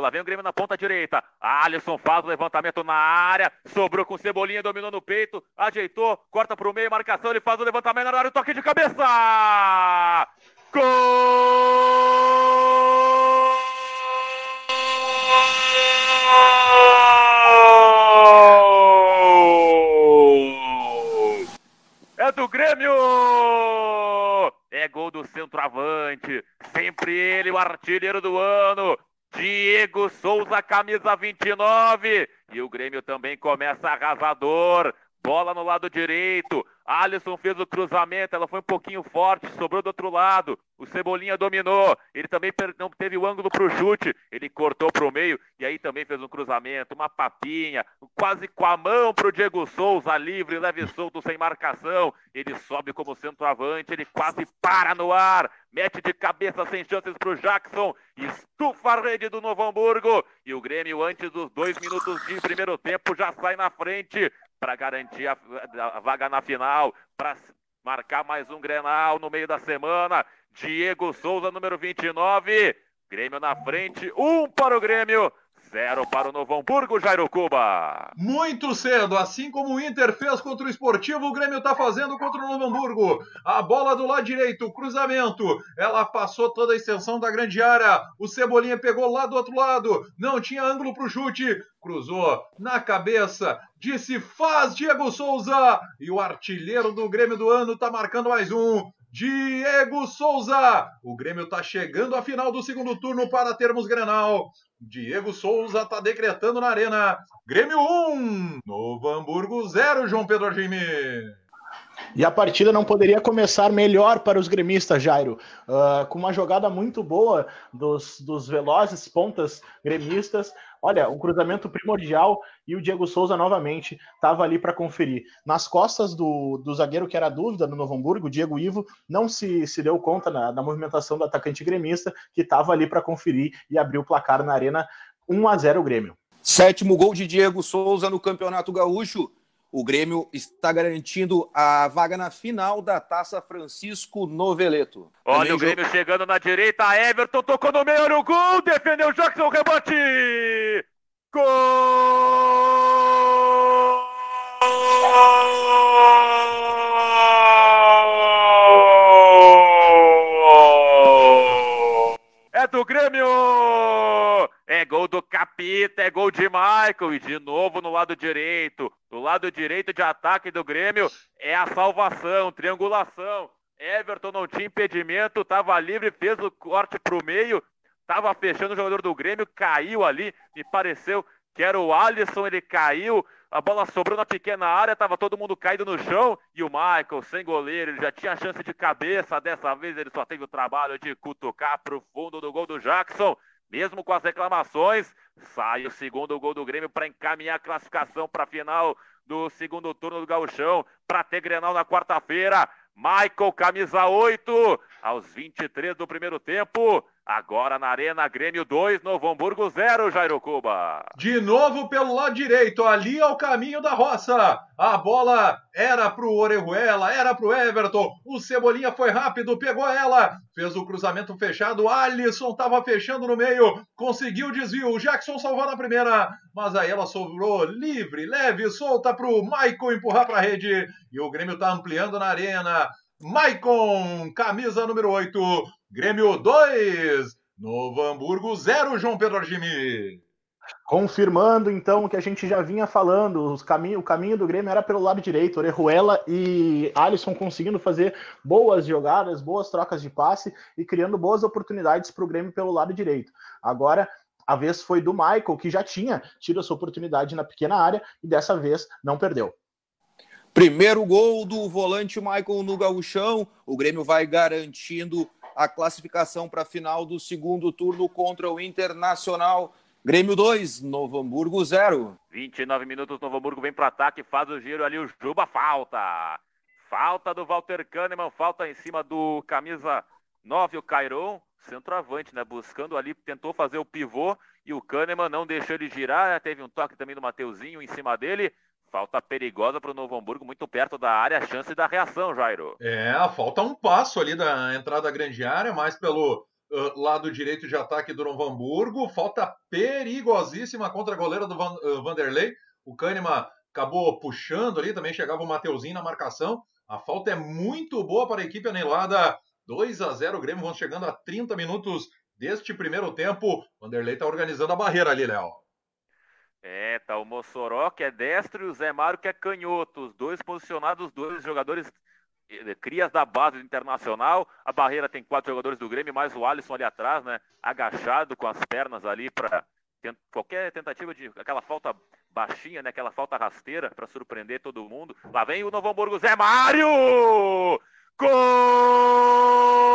Lá vem o Grêmio na ponta direita. Alisson faz o levantamento na área. Sobrou com Cebolinha, dominou no peito. Ajeitou, corta para o meio, marcação. Ele faz o levantamento na área. Toque de cabeça! Gol! É do Grêmio! É gol do centroavante. Sempre ele, o artilheiro do ano. Diego Souza, camisa 29. E o Grêmio também começa arrasador. Bola no lado direito. Alisson fez o cruzamento, ela foi um pouquinho forte, sobrou do outro lado. O Cebolinha dominou. Ele também não teve o ângulo para o chute. Ele cortou para o meio e aí também fez um cruzamento, uma papinha, quase com a mão para o Diego Souza, livre, leve solto, sem marcação. Ele sobe como centroavante, ele quase para no ar. Mete de cabeça sem chances para o Jackson. Estufa a rede do Novo Hamburgo. E o Grêmio, antes dos dois minutos de primeiro tempo, já sai na frente para garantir a, a, vaga na final, para marcar mais um Grenal no meio da semana. Diego Souza, número 29. Grêmio na frente, um para o Grêmio, Zero para o Novo Hamburgo, Jairo Cuba. Muito cedo, assim como o Inter fez contra o Esportivo, o Grêmio está fazendo contra o Novo Hamburgo. A bola do lado direito, cruzamento. Ela passou toda a extensão da grande área. O Cebolinha pegou lá do outro lado. Não tinha ângulo para o chute. Cruzou na cabeça. Disse faz Diego Souza. E o artilheiro do Grêmio do ano está marcando mais um. Diego Souza. O Grêmio está chegando à final do segundo turno para termos Grenal. Diego Souza está decretando na arena. Grêmio 1, Novo Hamburgo 0, João Pedro Argimi. E a partida não poderia começar melhor para os gremistas, Jairo. Uh, com uma jogada muito boa dos, dos velozes pontas gremistas. Olha, um cruzamento primordial e o Diego Souza novamente estava ali para conferir. Nas costas do, do zagueiro que era dúvida no Novo Hamburgo, o Diego Ivo, não se, se deu conta na, na movimentação do atacante gremista que estava ali para conferir e abriu o placar na arena 1 a 0 o Grêmio. Sétimo gol de Diego Souza no Campeonato Gaúcho. O Grêmio está garantindo a vaga na final da Taça Francisco Noveleto. Olha Também o Grêmio chegando na direita, Everton tocou no meio, olha o gol, defendeu o Jackson, rebote! Gol! É do Grêmio! Gol do Capita, é gol de Michael. E de novo no lado direito. Do lado direito de ataque do Grêmio é a salvação, triangulação. Everton não tinha impedimento, estava livre, fez o corte para o meio, estava fechando o jogador do Grêmio, caiu ali, me pareceu que era o Alisson, ele caiu, a bola sobrou na pequena área, estava todo mundo caído no chão e o Michael, sem goleiro, ele já tinha chance de cabeça, dessa vez ele só teve o trabalho de cutucar para o fundo do gol do Jackson. Mesmo com as reclamações, sai o segundo gol do Grêmio para encaminhar a classificação para a final do segundo turno do Gauchão, para ter Grenal na quarta-feira. Michael, camisa 8, aos 23 do primeiro tempo. Agora na Arena Grêmio 2, Novo Hamburgo 0, Jairo Cuba. De novo pelo lado direito, ali ao caminho da roça. A bola era pro Orejuela, era pro Everton. O Cebolinha foi rápido, pegou ela, fez o cruzamento fechado. Alisson tava fechando no meio, conseguiu o desvio. O Jackson salvou na primeira, mas aí ela sobrou livre, leve, solta pro Maicon empurrar pra rede. E o Grêmio tá ampliando na arena. Maicon, camisa número 8, Grêmio 2, Novo Hamburgo 0, João Pedro Argimi. Confirmando então o que a gente já vinha falando, os caminho, o caminho do Grêmio era pelo lado direito, Orejuela e Alisson conseguindo fazer boas jogadas, boas trocas de passe e criando boas oportunidades para o Grêmio pelo lado direito. Agora a vez foi do Michael, que já tinha tido essa oportunidade na pequena área e dessa vez não perdeu. Primeiro gol do volante Michael no gauchão, o Grêmio vai garantindo a classificação para a final do segundo turno contra o Internacional. Grêmio 2, Novo Hamburgo 0. 29 minutos, Novo Hamburgo vem para o ataque, faz o giro ali, o Juba falta. Falta do Walter Kahneman, falta em cima do camisa 9, o Cairon, centroavante, né? Buscando ali, tentou fazer o pivô e o Kahneman não deixou ele girar. Teve um toque também do Mateuzinho em cima dele. Falta perigosa para o Novo Hamburgo, muito perto da área, chance da reação, Jairo. É, falta um passo ali da entrada da grande área, mais pelo uh, lado direito de ataque do Novo Hamburgo. Falta perigosíssima contra a goleira do Van, uh, Vanderlei. O Kahneman acabou puxando ali, também chegava o Mateuzinho na marcação. A falta é muito boa para a equipe anelada. 2 a 0 o Grêmio vão chegando a 30 minutos deste primeiro tempo. Vanderlei está organizando a barreira ali, Léo. É, tá o Mossoró que é destro e o Zé Mário que é canhoto. Os dois posicionados, dois jogadores eh, crias da base Internacional. A barreira tem quatro jogadores do Grêmio, mais o Alisson ali atrás, né? Agachado com as pernas ali para qualquer tentativa de aquela falta baixinha, né? Aquela falta rasteira para surpreender todo mundo. Lá vem o Novo Hamburgo, Zé Mário! Gol!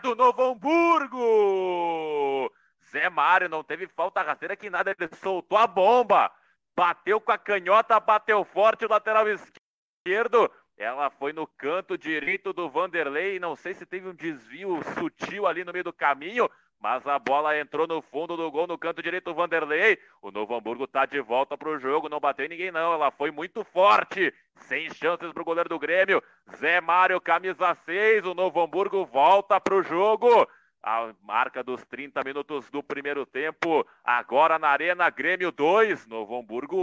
Do Novo Hamburgo! Zé Mário não teve falta rasteira que nada, ele soltou a bomba. Bateu com a canhota, bateu forte o lateral esquerdo. Ela foi no canto direito do Vanderlei. Não sei se teve um desvio sutil ali no meio do caminho, mas a bola entrou no fundo do gol, no canto direito do Vanderlei. O Novo Hamburgo tá de volta pro jogo, não bateu ninguém não. Ela foi muito forte, sem chances pro goleiro do Grêmio. Zé Mário, camisa 6. O Novo Hamburgo volta pro jogo. A marca dos 30 minutos do primeiro tempo. Agora na Arena, Grêmio 2, Novo Hamburgo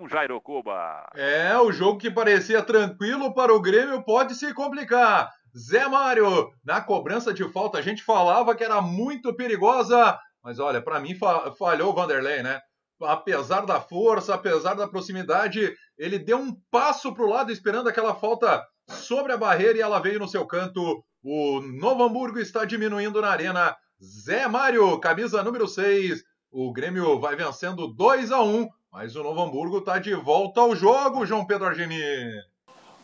1, Jairo Cuba. É, o jogo que parecia tranquilo para o Grêmio pode se complicar. Zé Mário, na cobrança de falta, a gente falava que era muito perigosa, mas olha, para mim falhou o Vanderlei, né? Apesar da força, apesar da proximidade, ele deu um passo para o lado esperando aquela falta sobre a barreira e ela veio no seu canto. O Novo Hamburgo está diminuindo na arena. Zé Mário, camisa número 6. O Grêmio vai vencendo 2 a 1 mas o Novo Hamburgo está de volta ao jogo, João Pedro Argeni.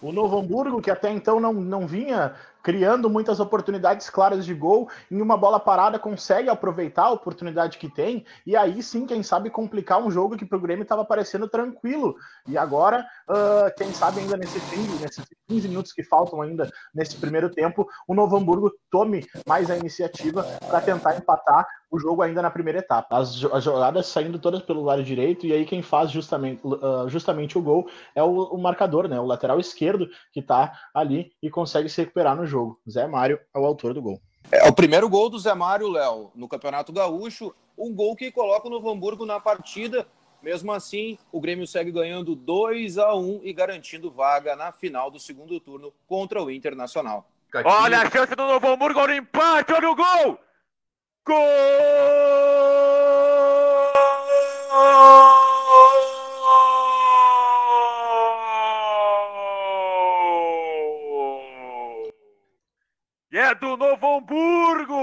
O Novo Hamburgo, que até então não, não vinha criando muitas oportunidades claras de gol, em uma bola parada consegue aproveitar a oportunidade que tem, e aí sim, quem sabe, complicar um jogo que para o Grêmio estava parecendo tranquilo. E agora, uh, quem sabe ainda nesse fim, nesses 15 minutos que faltam ainda nesse primeiro tempo, o Novo Hamburgo tome mais a iniciativa para tentar empatar o jogo ainda na primeira etapa. As, as, jogadas saindo todas pelo lado direito, e aí quem faz justamente, uh, justamente o gol é o, o, marcador, né? O lateral esquerdo que está ali e consegue se recuperar no jogo. Zé Mário é o autor do gol. É o primeiro gol do Zé Mário, Léo, no Campeonato Gaúcho. Um gol que coloca o Novo Hamburgo na partida. Mesmo assim, o Grêmio segue ganhando 2 a 1 e garantindo vaga na final do segundo turno contra o Internacional. Olha a chance do Novo Hamburgo, olha o empate, olha o gol! Gol! E é do Novo Hamburgo!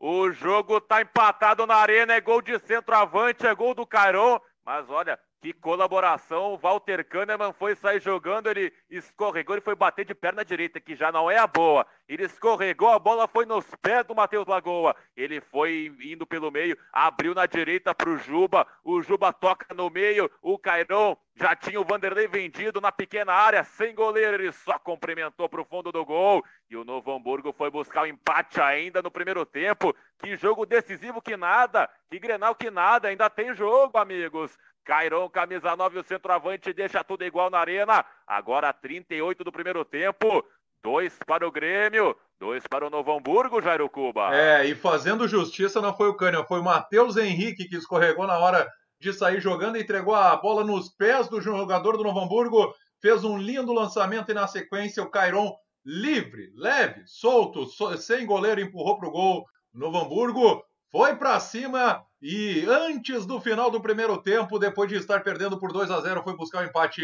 O jogo tá empatado na arena, é gol de centroavante, é gol do Caron. Mas olha, que colaboração, o Walter Kahneman foi sair jogando, ele escorregou, ele foi bater de perna direita, que já não é a boa. Ele escorregou, a bola foi nos pés do Matheus Lagoa. Ele foi indo pelo meio, abriu na direita para o Juba. O Juba toca no meio, o Cairon já tinha o Vanderlei vendido na pequena área, sem goleiro, ele só cumprimentou para o fundo do gol. E o Novo Hamburgo foi buscar o empate ainda no primeiro tempo. Que jogo decisivo que nada, que Grenal que nada, ainda tem jogo, amigos. Cairon, camisa 9, o centroavante deixa tudo igual na arena. Agora 38 do primeiro tempo. Dois para o Grêmio, dois para o Novo Hamburgo, Jairo Cuba. É, e fazendo justiça não foi o Cânio, foi o Matheus Henrique que escorregou na hora de sair jogando, entregou a bola nos pés do jogador do Novo Hamburgo, fez um lindo lançamento e na sequência o Cairon livre, leve, solto, sem goleiro, empurrou para o gol. Novo Hamburgo foi para cima e antes do final do primeiro tempo, depois de estar perdendo por 2 a 0, foi buscar o um empate.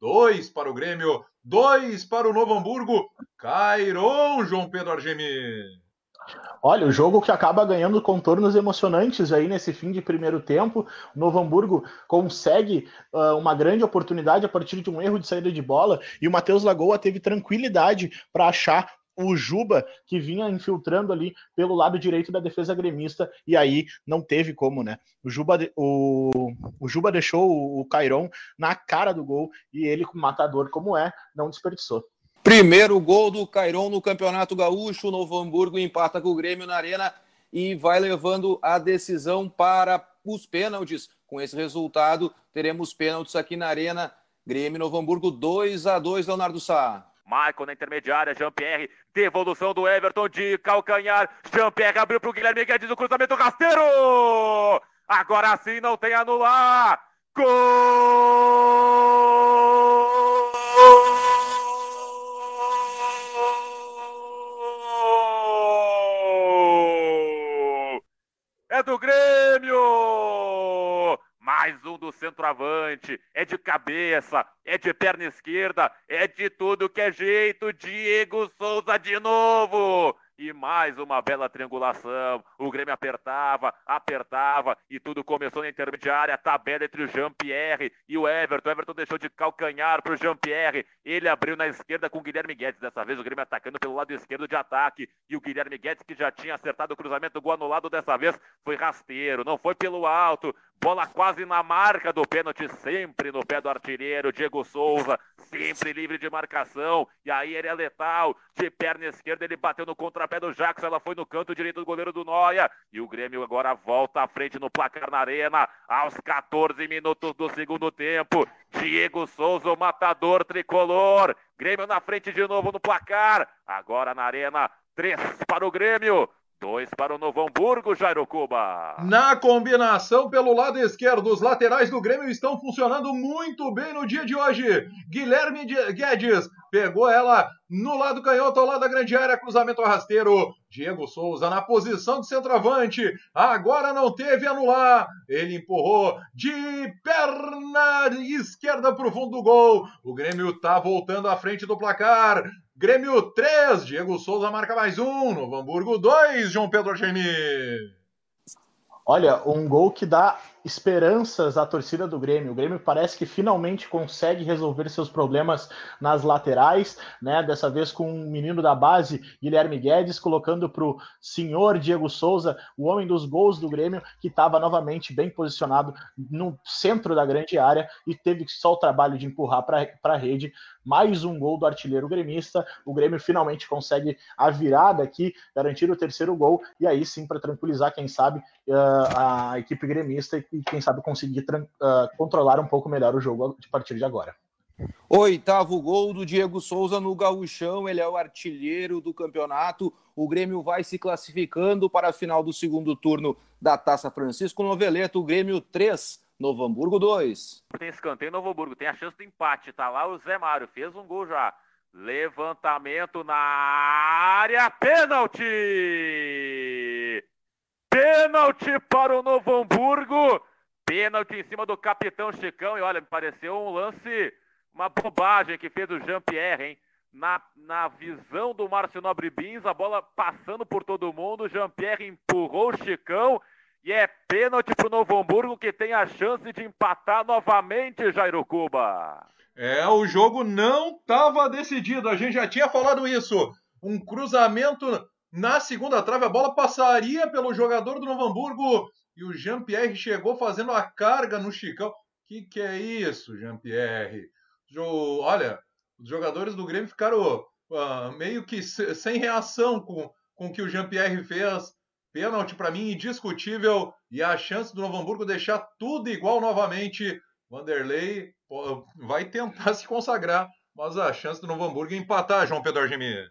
Dois para o Grêmio, dois para o Novo Hamburgo. Cairon, João Pedro Argemi. Olha, o jogo que acaba ganhando contornos emocionantes aí nesse fim de primeiro tempo. O Novo Hamburgo consegue uh, uma grande oportunidade a partir de um erro de saída de bola e o Matheus Lagoa teve tranquilidade para achar o Juba, que vinha infiltrando ali pelo lado direito da defesa gremista, e aí não teve como, né? O Juba, o, o Juba deixou o Cairon na cara do gol, e ele, matador como é, não desperdiçou. Primeiro gol do Cairon no Campeonato Gaúcho, o Novo Hamburgo empata com o Grêmio na Arena e vai levando a decisão para os pênaltis Com esse resultado, teremos pênaltis aqui na Arena. Grêmio Novo Hamburgo 2 a 2 Leonardo Sá. Michael na intermediária, Jean-Pierre, devolução do Everton de calcanhar. Jean-Pierre abriu para o Guilherme Guedes, o cruzamento rasteiro! Agora sim não tem anular! Gol! É do Grêmio! Mais um do centroavante. É de cabeça, é de perna esquerda, é de tudo que é jeito. Diego Souza de novo! E mais uma bela triangulação. O Grêmio apertava, apertava e tudo começou na intermediária. Tabela entre o Jean-Pierre e o Everton. O Everton deixou de calcanhar para o Jean-Pierre. Ele abriu na esquerda com o Guilherme Guedes. Dessa vez o Grêmio atacando pelo lado esquerdo de ataque. E o Guilherme Guedes, que já tinha acertado o cruzamento, gol anulado dessa vez, foi rasteiro. Não foi pelo alto. Bola quase na marca do pênalti, sempre no pé do artilheiro. Diego Souza, sempre livre de marcação. E aí ele é letal. De perna esquerda, ele bateu no contrapé do Jackson. Ela foi no canto direito do goleiro do Noia. E o Grêmio agora volta à frente no placar na arena. Aos 14 minutos do segundo tempo. Diego Souza, o matador tricolor. Grêmio na frente de novo no placar. Agora na arena, 3 para o Grêmio. Dois para o Novo Hamburgo, Jairo Cuba. Na combinação pelo lado esquerdo, os laterais do Grêmio estão funcionando muito bem no dia de hoje. Guilherme Guedes pegou ela no lado canhoto, ao lado da grande área, cruzamento rasteiro. Diego Souza na posição de centroavante. Agora não teve anular. Ele empurrou de perna esquerda para o fundo do gol. O Grêmio está voltando à frente do placar. Grêmio 3, Diego Souza marca mais um. Novo Hamburgo 2, João Pedro Argemi. Olha, um gol que dá esperanças à torcida do Grêmio. O Grêmio parece que finalmente consegue resolver seus problemas nas laterais, né? Dessa vez com um menino da base, Guilherme Guedes, colocando para o senhor Diego Souza, o homem dos gols do Grêmio, que estava novamente bem posicionado no centro da grande área e teve só o trabalho de empurrar para a rede. Mais um gol do artilheiro gremista. O Grêmio finalmente consegue a virada aqui, garantir o terceiro gol, e aí sim, para tranquilizar, quem sabe, a equipe gremista e, quem sabe, conseguir uh, controlar um pouco melhor o jogo a partir de agora. Oitavo gol do Diego Souza no Gauchão, ele é o artilheiro do campeonato. O Grêmio vai se classificando para a final do segundo turno da Taça Francisco Noveleto. O Grêmio 3, Novo Hamburgo 2. Tem escanteio Novo Hamburgo, tem a chance do empate. Tá lá o Zé Mário, fez um gol já. Levantamento na área, pênalti! Pênalti para o Novo Hamburgo. Pênalti em cima do capitão Chicão. E olha, me pareceu um lance, uma bobagem que fez o Jean-Pierre, hein? Na, na visão do Márcio Nobre Bins, a bola passando por todo mundo. Jean-Pierre empurrou o Chicão. E é pênalti para o Novo Hamburgo que tem a chance de empatar novamente, Jairo Cuba. É, o jogo não estava decidido. A gente já tinha falado isso. Um cruzamento na segunda trave, a bola passaria pelo jogador do Novo Hamburgo e o Jean-Pierre chegou fazendo a carga no Chicão. Que que é isso, Jean-Pierre? Olha, os jogadores do Grêmio ficaram uh, meio que sem reação com, com o que o Jean-Pierre fez. Pênalti para mim indiscutível e a chance do Novo Hamburgo deixar tudo igual novamente. Vanderlei vai tentar se consagrar, mas a chance do Novo Hamburgo é empatar, João Pedro Argemir.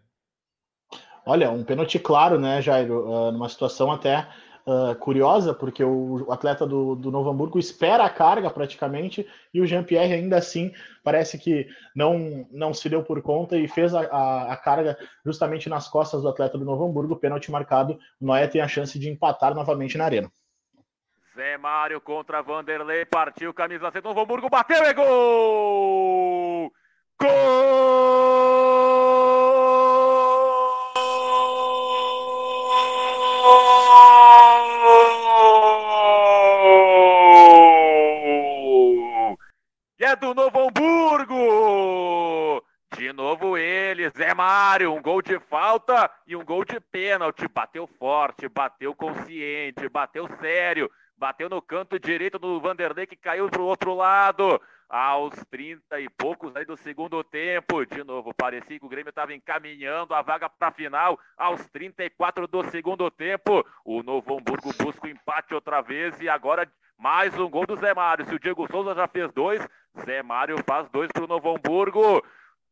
Olha, um pênalti claro, né, Jairo? Uh, numa situação até uh, curiosa, porque o atleta do, do Novo Hamburgo espera a carga praticamente e o Jean-Pierre ainda assim parece que não, não se deu por conta e fez a, a, a, carga justamente nas costas do atleta do Novo Hamburgo. Pênalti marcado. O Noé tem a chance de empatar novamente na arena. Zé Mário contra Vanderlei, partiu, camisa C, Novo Hamburgo, bateu, é gol! Gol! Do Novo Hamburgo! De novo ele, Zé Mário, um gol de falta e um gol de pênalti. Bateu forte, bateu consciente, bateu sério, bateu no canto direito do Vanderlei que caiu pro outro lado aos 30 e poucos aí do segundo tempo. De novo, parecia que o Grêmio estava encaminhando a vaga para a final. Aos 34 do segundo tempo, o Novo Hamburgo busca o empate outra vez e agora Mais um gol do Zé Mário. Se o Diego Souza já fez dois, Zé Mário faz dois para o Novo Hamburgo.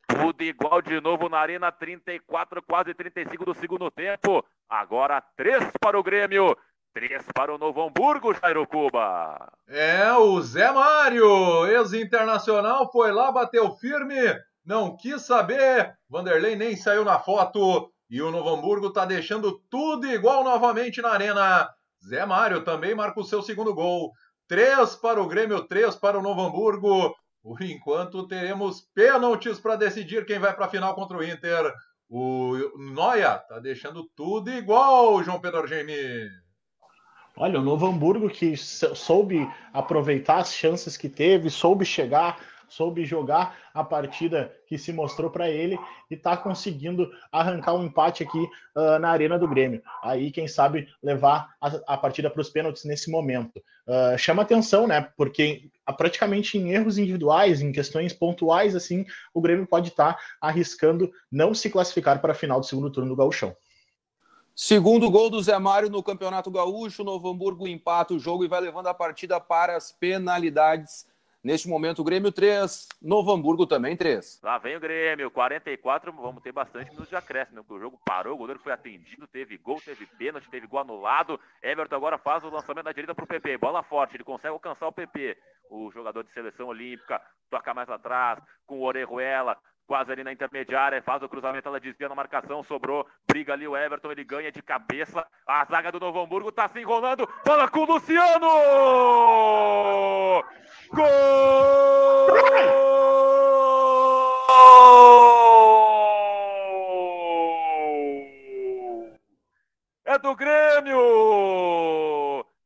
Tudo igual de novo na Arena, 34, quase 35 do segundo tempo. Agora três para o Grêmio, três para o Novo Hamburgo, Jairo Cuba. É, o Zé Mário, ex-internacional, foi lá, bateu firme, não quis saber. Vanderlei nem saiu na foto. E o Novo Hamburgo está deixando tudo igual novamente na Arena. Zé Mário também marca o seu segundo gol. Três para o Grêmio, três para o Novo Hamburgo. Por enquanto, teremos pênaltis para decidir quem vai para a final contra o Inter. O Noia tá deixando tudo igual, João Pedro Argemi. Olha, o Novo Hamburgo que soube aproveitar as chances que teve, soube chegar, soube jogar a partida que se mostrou para ele e está conseguindo arrancar um empate aqui uh, na Arena do Grêmio. Aí, quem sabe, levar a, a partida para os pênaltis nesse momento. Uh, chama atenção, né? Porque praticamente em erros individuais, em questões pontuais, assim, o Grêmio pode estar tá arriscando não se classificar para a final do segundo turno do Gauchão. Segundo gol do Zé Mário no Campeonato Gaúcho, Novo Hamburgo empata o jogo e vai levando a partida para as penalidades. Neste momento, o Grêmio 3, Novo Hamburgo também 3. Lá vem o Grêmio, 44, vamos ter bastante minutos de acréscimo, porque o jogo parou, o goleiro foi atendido, teve gol, teve pênalti, teve gol anulado. Everton agora faz o lançamento da direita para o PP, bola forte, ele consegue alcançar o PP. O jogador de seleção olímpica toca mais atrás, com o Orejuela, quase ali na intermediária, faz o cruzamento, ela desvia na marcação, sobrou, briga ali o Everton, ele ganha de cabeça, a zaga do Novo Hamburgo tá se enrolando, bola com o Luciano! Gol! É do Grêmio!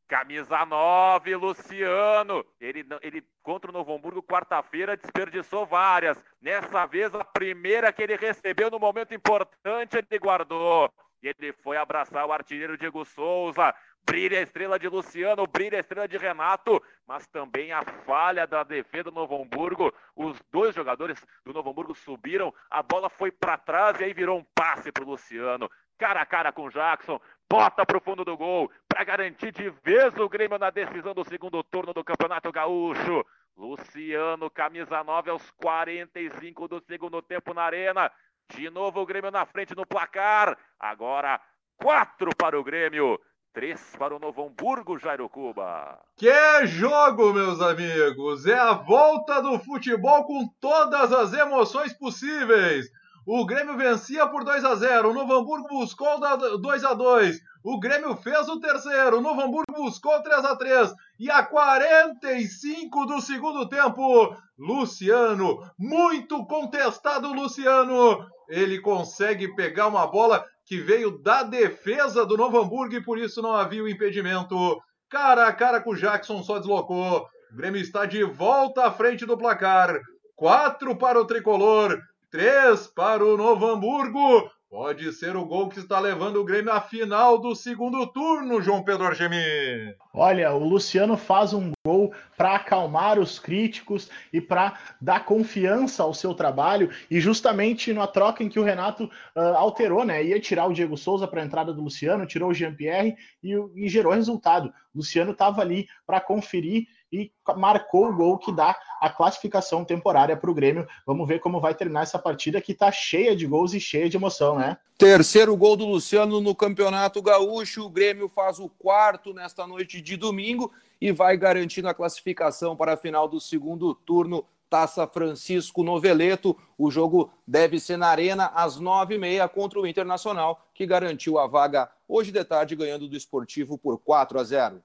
Camisa 9, Luciano. Ele, ele contra o Novo Hamburgo, quarta-feira, desperdiçou várias. Nessa vez, a primeira que ele recebeu no momento importante, ele guardou. E ele foi abraçar o artilheiro Diego Souza. Brilha a estrela de Luciano, brilha a estrela de Renato, mas também a falha da defesa do Novo Hamburgo. Os dois jogadores do Novo Hamburgo subiram, a bola foi para trás e aí virou um passe para o Luciano. Cara a cara com o Jackson, bota para o fundo do gol para garantir de vez o Grêmio na decisão do segundo turno do Campeonato Gaúcho. Luciano, camisa 9 aos 45 do segundo tempo na arena. De novo o Grêmio na frente no placar. Agora quatro para o Grêmio. Três para o Novo Hamburgo, Jairo Cuba. Que jogo, meus amigos! É a volta do futebol com todas as emoções possíveis. O Grêmio vencia por 2 a 0. O Novo Hamburgo buscou 2 a 2. O Grêmio fez o terceiro. O Novo Hamburgo buscou 3 a 3. E a 45 do segundo tempo, Luciano, muito contestado Luciano, ele consegue pegar uma bola que veio da defesa do Novo Hamburgo e por isso não havia o impedimento. Cara a cara com o Jackson só deslocou. O Grêmio está de volta à frente do placar. 4 para o tricolor, 3 para o Novo Hamburgo. Pode ser o gol que está levando o Grêmio à final do segundo turno, João Pedro Argemi. Olha, o Luciano faz um gol para acalmar os críticos e para dar confiança ao seu trabalho. E justamente na troca em que o Renato uh, alterou, né? Ia tirar o Diego Souza para a entrada do Luciano, tirou o Jean-Pierre e, e gerou resultado. O Luciano estava ali para conferir e marcou o gol que dá a classificação temporária para o Grêmio. Vamos ver como vai terminar essa partida que está cheia de gols e cheia de emoção, né? Terceiro gol do Luciano no Campeonato Gaúcho. O Grêmio faz o quarto nesta noite de domingo e vai garantindo a classificação para a final do segundo turno. Taça Francisco Noveleto. O jogo deve ser na Arena às nove e meia contra o Internacional, que garantiu a vaga hoje de tarde, ganhando do Esportivo por 4 a 0.